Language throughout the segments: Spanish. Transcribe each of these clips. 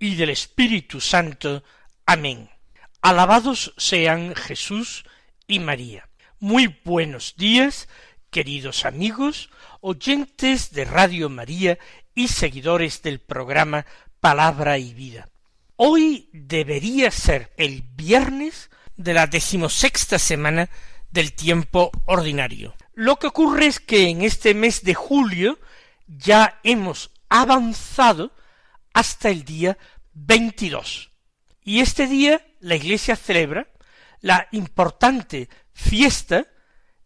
y del Espíritu Santo. Amén. Alabados sean Jesús y María. Muy buenos días, queridos amigos, oyentes de Radio María y seguidores del programa Palabra y Vida. Hoy debería ser el viernes de la decimosexta semana del tiempo ordinario. Lo que ocurre es que en este mes de julio ya hemos avanzado hasta el día 22. Y este día la Iglesia celebra la importante fiesta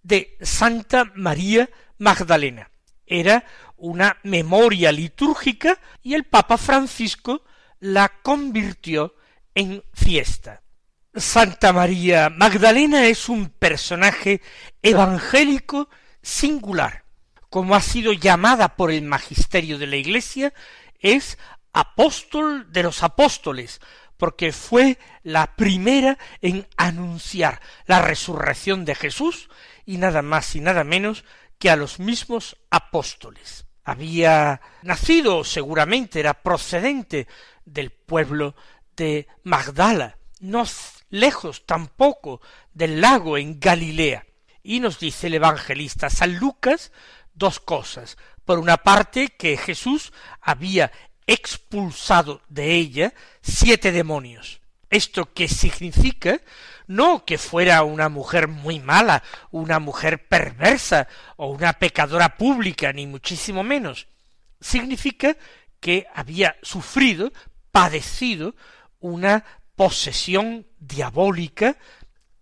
de Santa María Magdalena. Era una memoria litúrgica y el Papa Francisco la convirtió en fiesta. Santa María Magdalena es un personaje evangélico singular como ha sido llamada por el magisterio de la Iglesia, es apóstol de los apóstoles, porque fue la primera en anunciar la resurrección de Jesús y nada más y nada menos que a los mismos apóstoles. Había nacido, seguramente era procedente del pueblo de Magdala, no lejos tampoco del lago en Galilea. Y nos dice el evangelista San Lucas dos cosas. Por una parte, que Jesús había expulsado de ella siete demonios. ¿Esto qué significa? No que fuera una mujer muy mala, una mujer perversa o una pecadora pública, ni muchísimo menos. Significa que había sufrido, padecido una posesión diabólica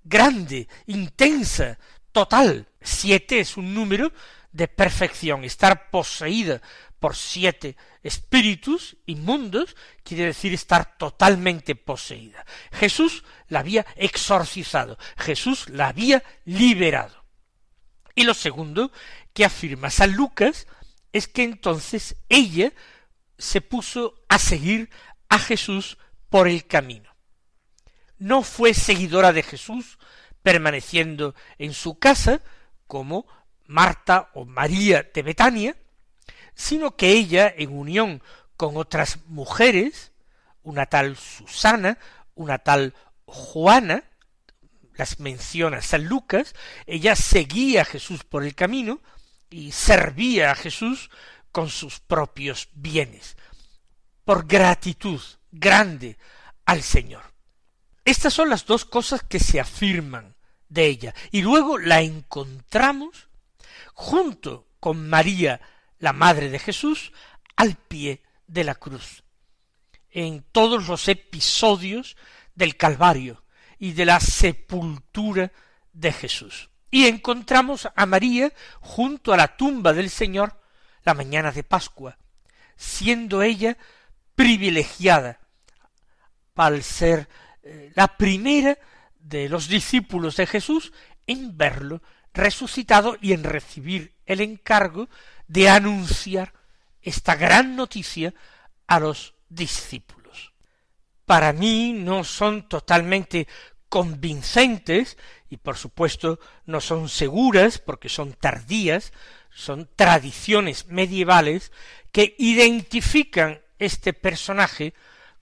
grande, intensa, total. Siete es un número de perfección, estar poseída por siete espíritus inmundos, quiere decir estar totalmente poseída. Jesús la había exorcizado, Jesús la había liberado. Y lo segundo que afirma San Lucas es que entonces ella se puso a seguir a Jesús por el camino. No fue seguidora de Jesús permaneciendo en su casa, como Marta o María de Betania, sino que ella, en unión con otras mujeres, una tal Susana, una tal Juana, las menciona San Lucas, ella seguía a Jesús por el camino y servía a Jesús con sus propios bienes, por gratitud grande al Señor. Estas son las dos cosas que se afirman de ella, y luego la encontramos junto con María, la Madre de Jesús, al pie de la cruz. En todos los episodios del Calvario y de la sepultura de Jesús. Y encontramos a María junto a la tumba del Señor la mañana de Pascua, siendo ella privilegiada al ser eh, la primera de los discípulos de Jesús en verlo resucitado y en recibir el encargo de anunciar esta gran noticia a los discípulos. Para mí no son totalmente convincentes y por supuesto no son seguras porque son tardías, son tradiciones medievales que identifican este personaje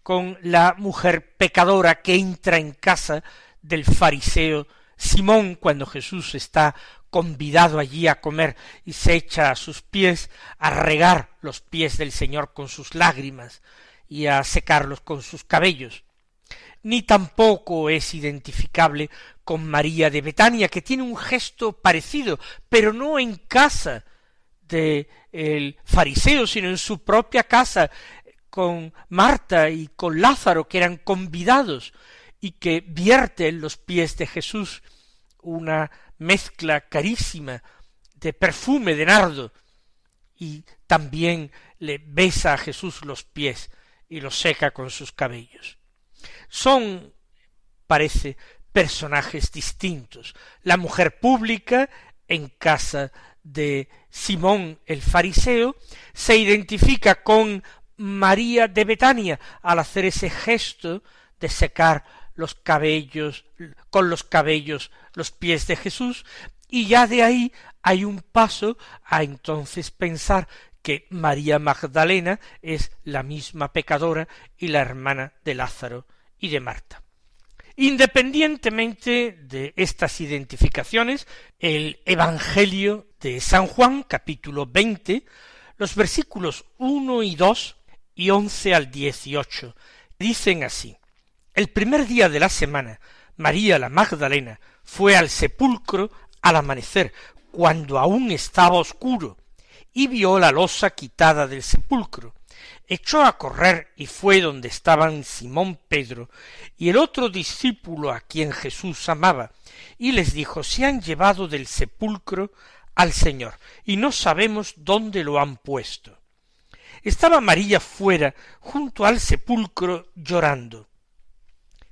con la mujer pecadora que entra en casa del fariseo Simón, cuando Jesús está convidado allí a comer y se echa a sus pies a regar los pies del Señor con sus lágrimas y a secarlos con sus cabellos. Ni tampoco es identificable con María de Betania, que tiene un gesto parecido, pero no en casa de el fariseo, sino en su propia casa, con Marta y con Lázaro, que eran convidados, y que vierte en los pies de Jesús una mezcla carísima de perfume de nardo y también le besa a Jesús los pies y los seca con sus cabellos. son, parece, personajes distintos. La mujer pública en casa de Simón el fariseo se identifica con María de Betania al hacer ese gesto de secar los cabellos con los cabellos los pies de Jesús y ya de ahí hay un paso a entonces pensar que María Magdalena es la misma pecadora y la hermana de Lázaro y de Marta. Independientemente de estas identificaciones, el Evangelio de San Juan, capítulo veinte, los versículos uno y dos y once al dieciocho, dicen así El primer día de la semana, María la Magdalena fue al sepulcro al amanecer, cuando aún estaba oscuro, y vio la losa quitada del sepulcro. Echó a correr y fue donde estaban Simón Pedro y el otro discípulo a quien Jesús amaba, y les dijo se han llevado del sepulcro al Señor, y no sabemos dónde lo han puesto. Estaba María fuera, junto al sepulcro, llorando.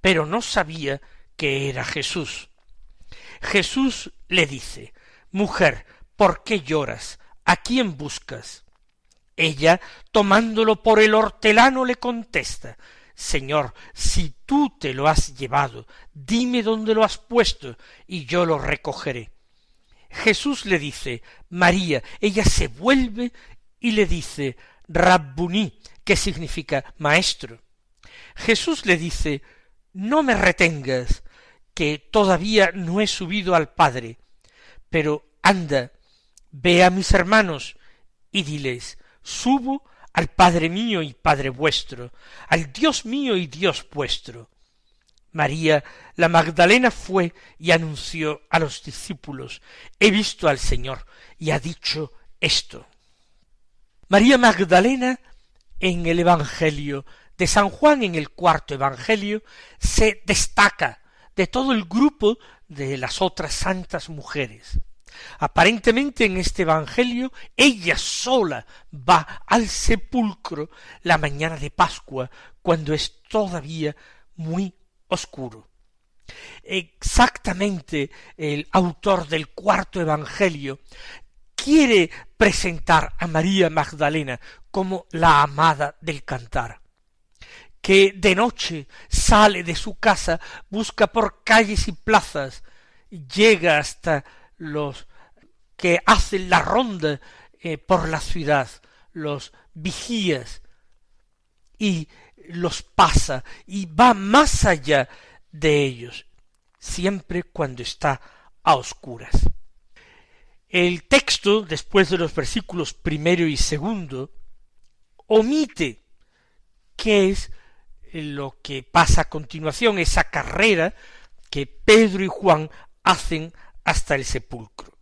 pero no sabía que era Jesús. Jesús le dice Mujer, ¿por qué lloras? ¿A quién buscas? Ella, tomándolo por el hortelano, le contesta Señor, si tú te lo has llevado, dime dónde lo has puesto, y yo lo recogeré. Jesús le dice María, ella se vuelve y le dice Rabbuní, que significa maestro. Jesús le dice no me retengas, que todavía no he subido al Padre, pero anda, ve a mis hermanos y diles, subo al Padre mío y Padre vuestro, al Dios mío y Dios vuestro. María la Magdalena fue y anunció a los discípulos, he visto al Señor, y ha dicho esto. María Magdalena en el Evangelio de San Juan en el cuarto Evangelio se destaca de todo el grupo de las otras santas mujeres. Aparentemente en este Evangelio ella sola va al sepulcro la mañana de Pascua, cuando es todavía muy oscuro. Exactamente el autor del cuarto Evangelio quiere presentar a María Magdalena como la amada del cantar que de noche sale de su casa, busca por calles y plazas, llega hasta los que hacen la ronda eh, por la ciudad, los vigías, y los pasa y va más allá de ellos, siempre cuando está a oscuras. El texto, después de los versículos primero y segundo, omite qué es lo que pasa a continuación, esa carrera que Pedro y Juan hacen hasta el sepulcro.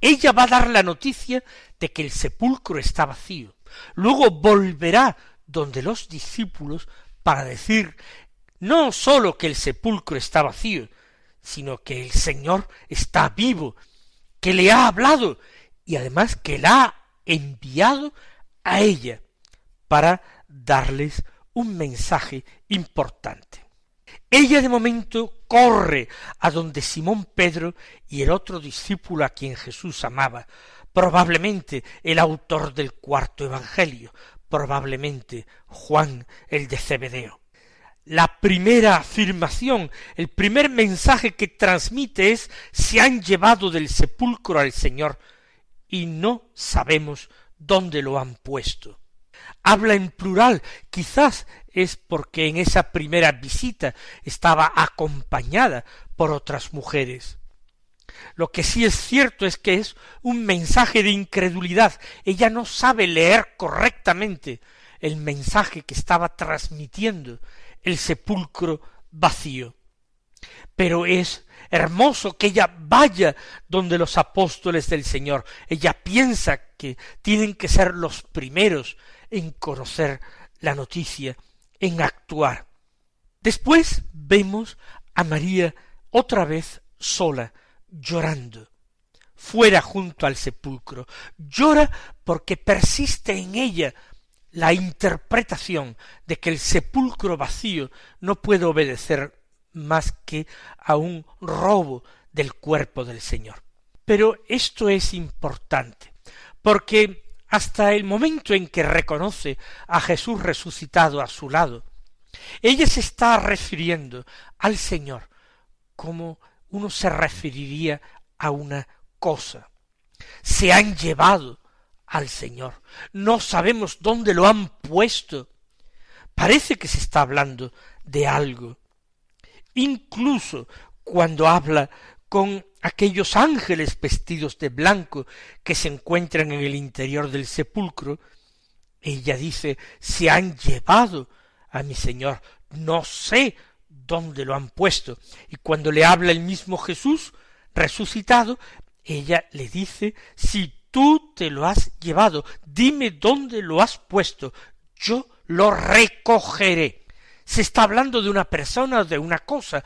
Ella va a dar la noticia de que el sepulcro está vacío. Luego volverá donde los discípulos para decir no sólo que el sepulcro está vacío, sino que el Señor está vivo, que le ha hablado y además que la ha enviado a ella para darles un mensaje importante. Ella de momento corre a donde Simón Pedro y el otro discípulo a quien Jesús amaba, probablemente el autor del cuarto Evangelio, probablemente Juan el de Cebedeo. La primera afirmación, el primer mensaje que transmite es se han llevado del sepulcro al Señor y no sabemos dónde lo han puesto habla en plural, quizás es porque en esa primera visita estaba acompañada por otras mujeres. Lo que sí es cierto es que es un mensaje de incredulidad. Ella no sabe leer correctamente el mensaje que estaba transmitiendo el sepulcro vacío. Pero es hermoso que ella vaya donde los apóstoles del Señor. Ella piensa que tienen que ser los primeros en conocer la noticia, en actuar. Después vemos a María otra vez sola, llorando, fuera junto al sepulcro. Llora porque persiste en ella la interpretación de que el sepulcro vacío no puede obedecer más que a un robo del cuerpo del Señor. Pero esto es importante, porque hasta el momento en que reconoce a Jesús resucitado a su lado, ella se está refiriendo al Señor como uno se referiría a una cosa. Se han llevado al Señor. No sabemos dónde lo han puesto. Parece que se está hablando de algo. Incluso cuando habla con aquellos ángeles vestidos de blanco que se encuentran en el interior del sepulcro, ella dice, se han llevado a mi Señor, no sé dónde lo han puesto. Y cuando le habla el mismo Jesús resucitado, ella le dice, si tú te lo has llevado, dime dónde lo has puesto, yo lo recogeré. Se está hablando de una persona o de una cosa.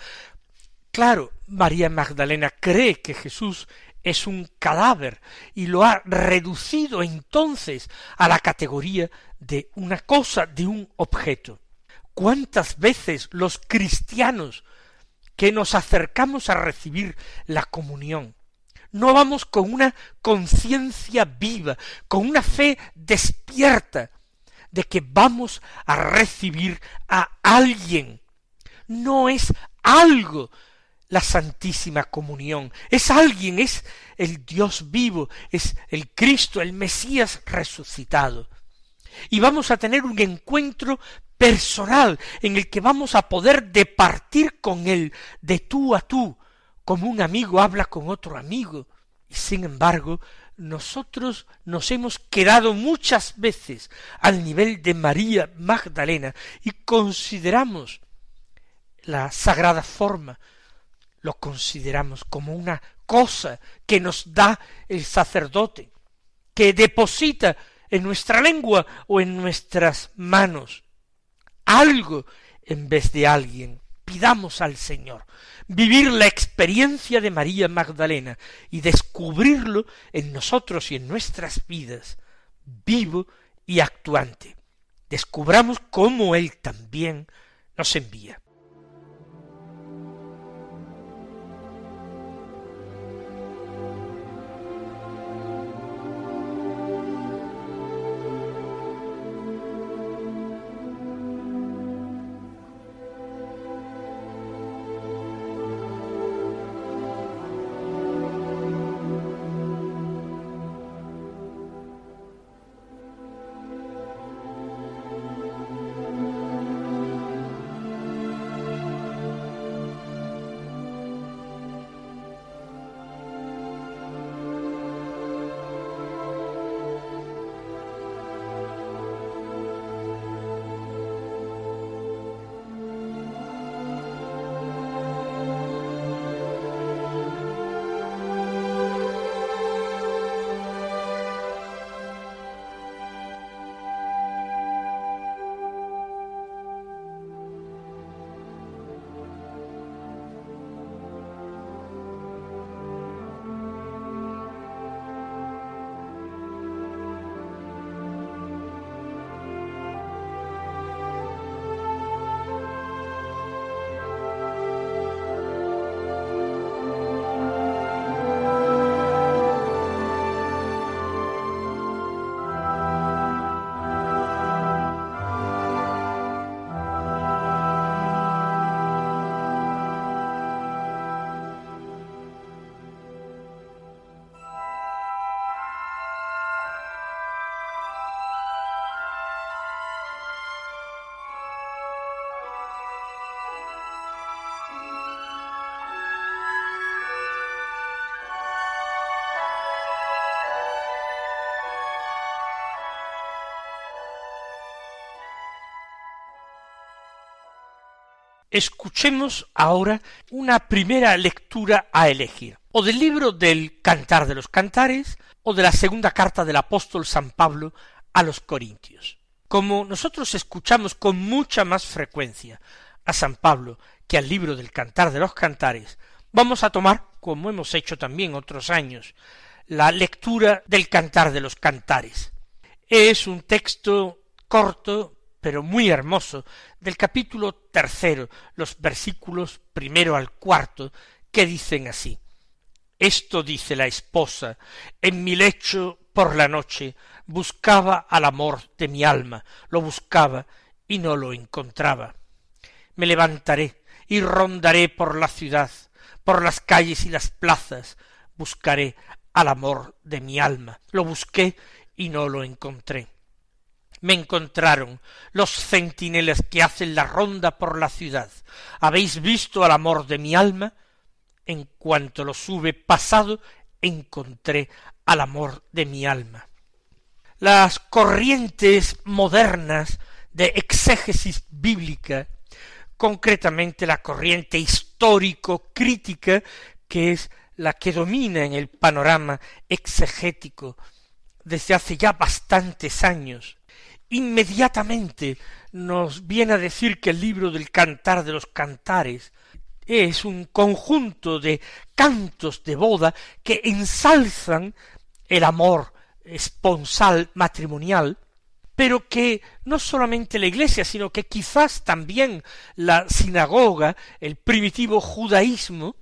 Claro, María Magdalena cree que Jesús es un cadáver y lo ha reducido entonces a la categoría de una cosa, de un objeto. ¿Cuántas veces los cristianos que nos acercamos a recibir la comunión no vamos con una conciencia viva, con una fe despierta de que vamos a recibir a alguien? No es algo la Santísima Comunión, es alguien, es el Dios vivo, es el Cristo, el Mesías resucitado. Y vamos a tener un encuentro personal en el que vamos a poder departir con él de tú a tú, como un amigo habla con otro amigo. Y sin embargo, nosotros nos hemos quedado muchas veces al nivel de María Magdalena y consideramos la sagrada forma, lo consideramos como una cosa que nos da el sacerdote, que deposita en nuestra lengua o en nuestras manos algo en vez de alguien. Pidamos al Señor vivir la experiencia de María Magdalena y descubrirlo en nosotros y en nuestras vidas, vivo y actuante. Descubramos cómo Él también nos envía. Escuchemos ahora una primera lectura a elegir, o del libro del Cantar de los Cantares, o de la segunda carta del apóstol San Pablo a los Corintios. Como nosotros escuchamos con mucha más frecuencia a San Pablo que al libro del Cantar de los Cantares, vamos a tomar, como hemos hecho también otros años, la lectura del Cantar de los Cantares. Es un texto corto, pero muy hermoso, del capítulo tercero, los versículos primero al cuarto, que dicen así. Esto dice la esposa, en mi lecho por la noche buscaba al amor de mi alma, lo buscaba y no lo encontraba. Me levantaré y rondaré por la ciudad, por las calles y las plazas, buscaré al amor de mi alma. Lo busqué y no lo encontré. Me encontraron los centinelas que hacen la ronda por la ciudad. ¿Habéis visto al amor de mi alma? En cuanto lo sube pasado, encontré al amor de mi alma. Las corrientes modernas de exégesis bíblica, concretamente la corriente histórico-crítica, que es la que domina en el panorama exegético desde hace ya bastantes años, inmediatamente nos viene a decir que el libro del Cantar de los Cantares es un conjunto de cantos de boda que ensalzan el amor esponsal matrimonial, pero que no solamente la Iglesia, sino que quizás también la sinagoga, el primitivo judaísmo,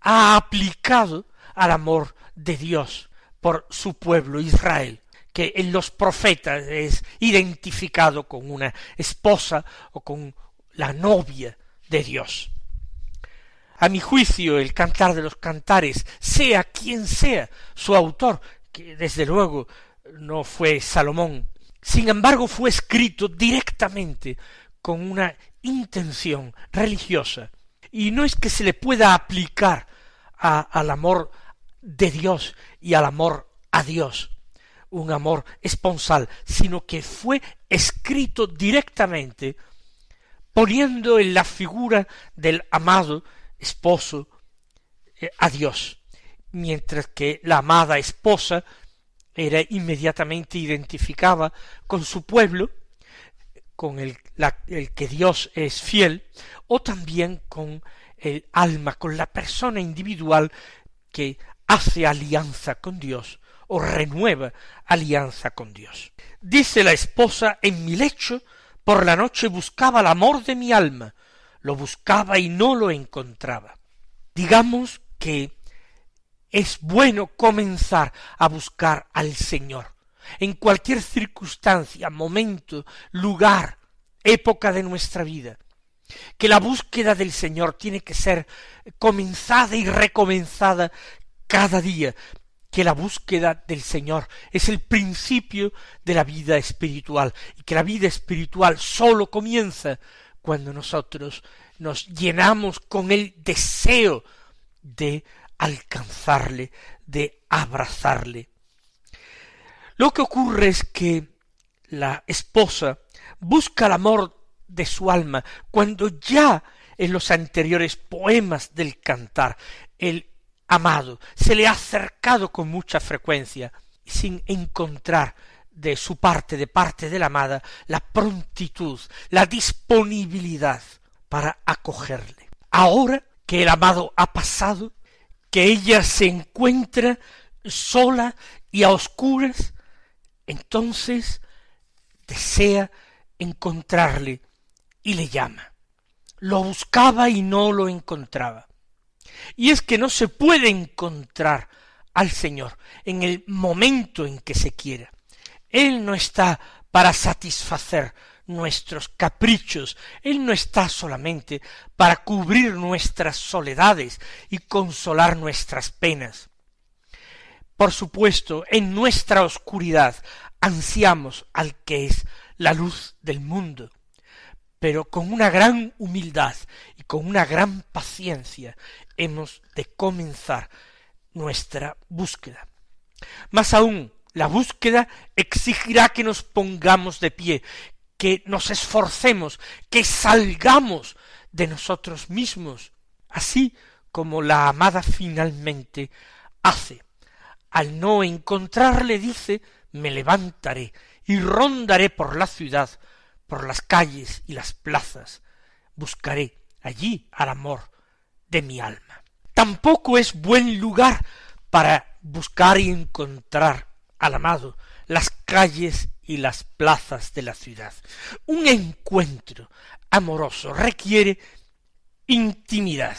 ha aplicado al amor de Dios por su pueblo Israel, que en los profetas es identificado con una esposa o con la novia de Dios. A mi juicio, el cantar de los cantares, sea quien sea su autor, que desde luego no fue Salomón, sin embargo fue escrito directamente con una intención religiosa, y no es que se le pueda aplicar al amor de Dios y al amor a Dios, un amor esponsal, sino que fue escrito directamente poniendo en la figura del amado esposo eh, a Dios, mientras que la amada esposa era inmediatamente identificada con su pueblo, con el, el que Dios es fiel, o también con el alma, con la persona individual que hace alianza con Dios o renueva alianza con Dios. Dice la esposa, en mi lecho por la noche buscaba el amor de mi alma, lo buscaba y no lo encontraba. Digamos que es bueno comenzar a buscar al Señor en cualquier circunstancia, momento, lugar, época de nuestra vida, que la búsqueda del Señor tiene que ser comenzada y recomenzada cada día, que la búsqueda del Señor es el principio de la vida espiritual y que la vida espiritual sólo comienza cuando nosotros nos llenamos con el deseo de alcanzarle, de abrazarle. Lo que ocurre es que la esposa busca el amor de su alma cuando ya en los anteriores poemas del cantar el amado se le ha acercado con mucha frecuencia sin encontrar de su parte, de parte de la amada, la prontitud, la disponibilidad para acogerle. Ahora que el amado ha pasado, que ella se encuentra sola y a oscuras, entonces desea encontrarle y le llama. Lo buscaba y no lo encontraba. Y es que no se puede encontrar al Señor en el momento en que se quiera. Él no está para satisfacer nuestros caprichos, Él no está solamente para cubrir nuestras soledades y consolar nuestras penas. Por supuesto, en nuestra oscuridad ansiamos al que es la luz del mundo, pero con una gran humildad y con una gran paciencia hemos de comenzar nuestra búsqueda. Más aún, la búsqueda exigirá que nos pongamos de pie, que nos esforcemos, que salgamos de nosotros mismos, así como la amada finalmente hace. Al no encontrarle dice, me levantaré y rondaré por la ciudad, por las calles y las plazas, buscaré allí al amor de mi alma. Tampoco es buen lugar para buscar y encontrar al amado las calles y las plazas de la ciudad. Un encuentro amoroso requiere intimidad.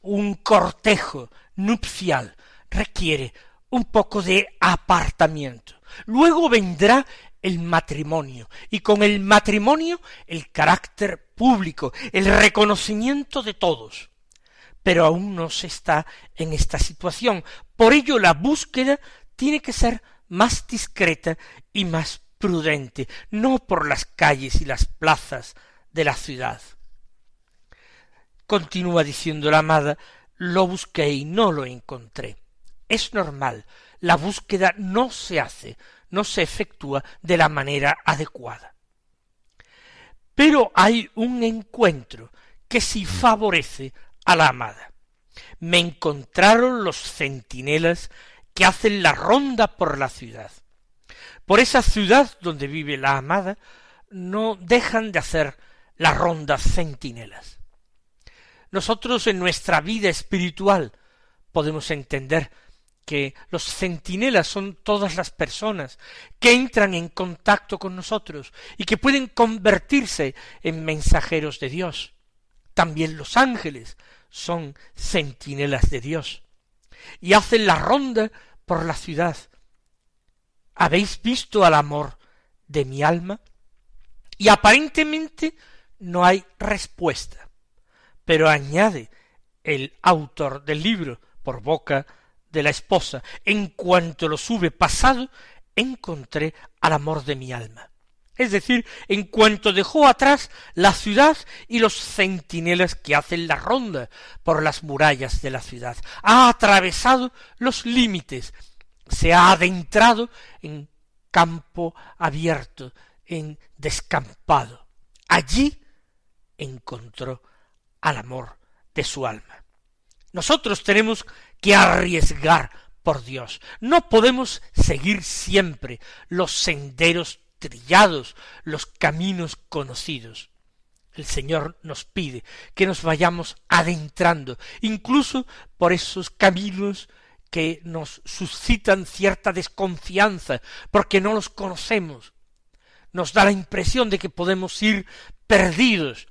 Un cortejo nupcial requiere un poco de apartamiento. Luego vendrá el matrimonio y con el matrimonio el carácter público, el reconocimiento de todos. Pero aún no se está en esta situación. Por ello la búsqueda tiene que ser más discreta y más prudente, no por las calles y las plazas de la ciudad. Continúa diciendo la amada, lo busqué y no lo encontré. Es normal, la búsqueda no se hace, no se efectúa de la manera adecuada. Pero hay un encuentro que sí favorece a la amada. Me encontraron los centinelas que hacen la ronda por la ciudad. Por esa ciudad donde vive la amada no dejan de hacer la ronda centinelas. Nosotros en nuestra vida espiritual podemos entender que los centinelas son todas las personas que entran en contacto con nosotros y que pueden convertirse en mensajeros de Dios. También los ángeles son centinelas de Dios y hacen la ronda por la ciudad. ¿Habéis visto al amor de mi alma? Y aparentemente no hay respuesta. Pero añade el autor del libro por boca de la esposa, en cuanto lo sube pasado, encontré al amor de mi alma. Es decir, en cuanto dejó atrás la ciudad y los centinelas que hacen la ronda por las murallas de la ciudad, ha atravesado los límites, se ha adentrado en campo abierto, en descampado. Allí encontró al amor de su alma. Nosotros tenemos que arriesgar por Dios. No podemos seguir siempre los senderos trillados, los caminos conocidos. El Señor nos pide que nos vayamos adentrando, incluso por esos caminos que nos suscitan cierta desconfianza, porque no los conocemos. Nos da la impresión de que podemos ir perdidos,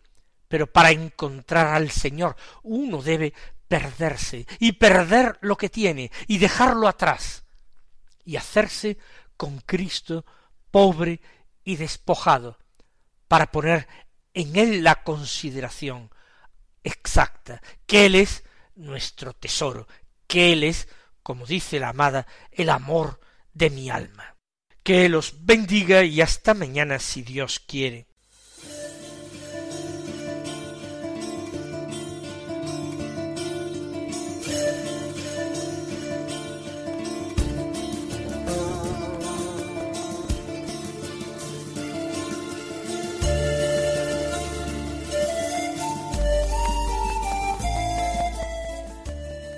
pero para encontrar al Señor uno debe perderse y perder lo que tiene y dejarlo atrás y hacerse con Cristo pobre y despojado, para poner en él la consideración exacta, que él es nuestro tesoro, que él es, como dice la amada, el amor de mi alma. Que los bendiga y hasta mañana si Dios quiere.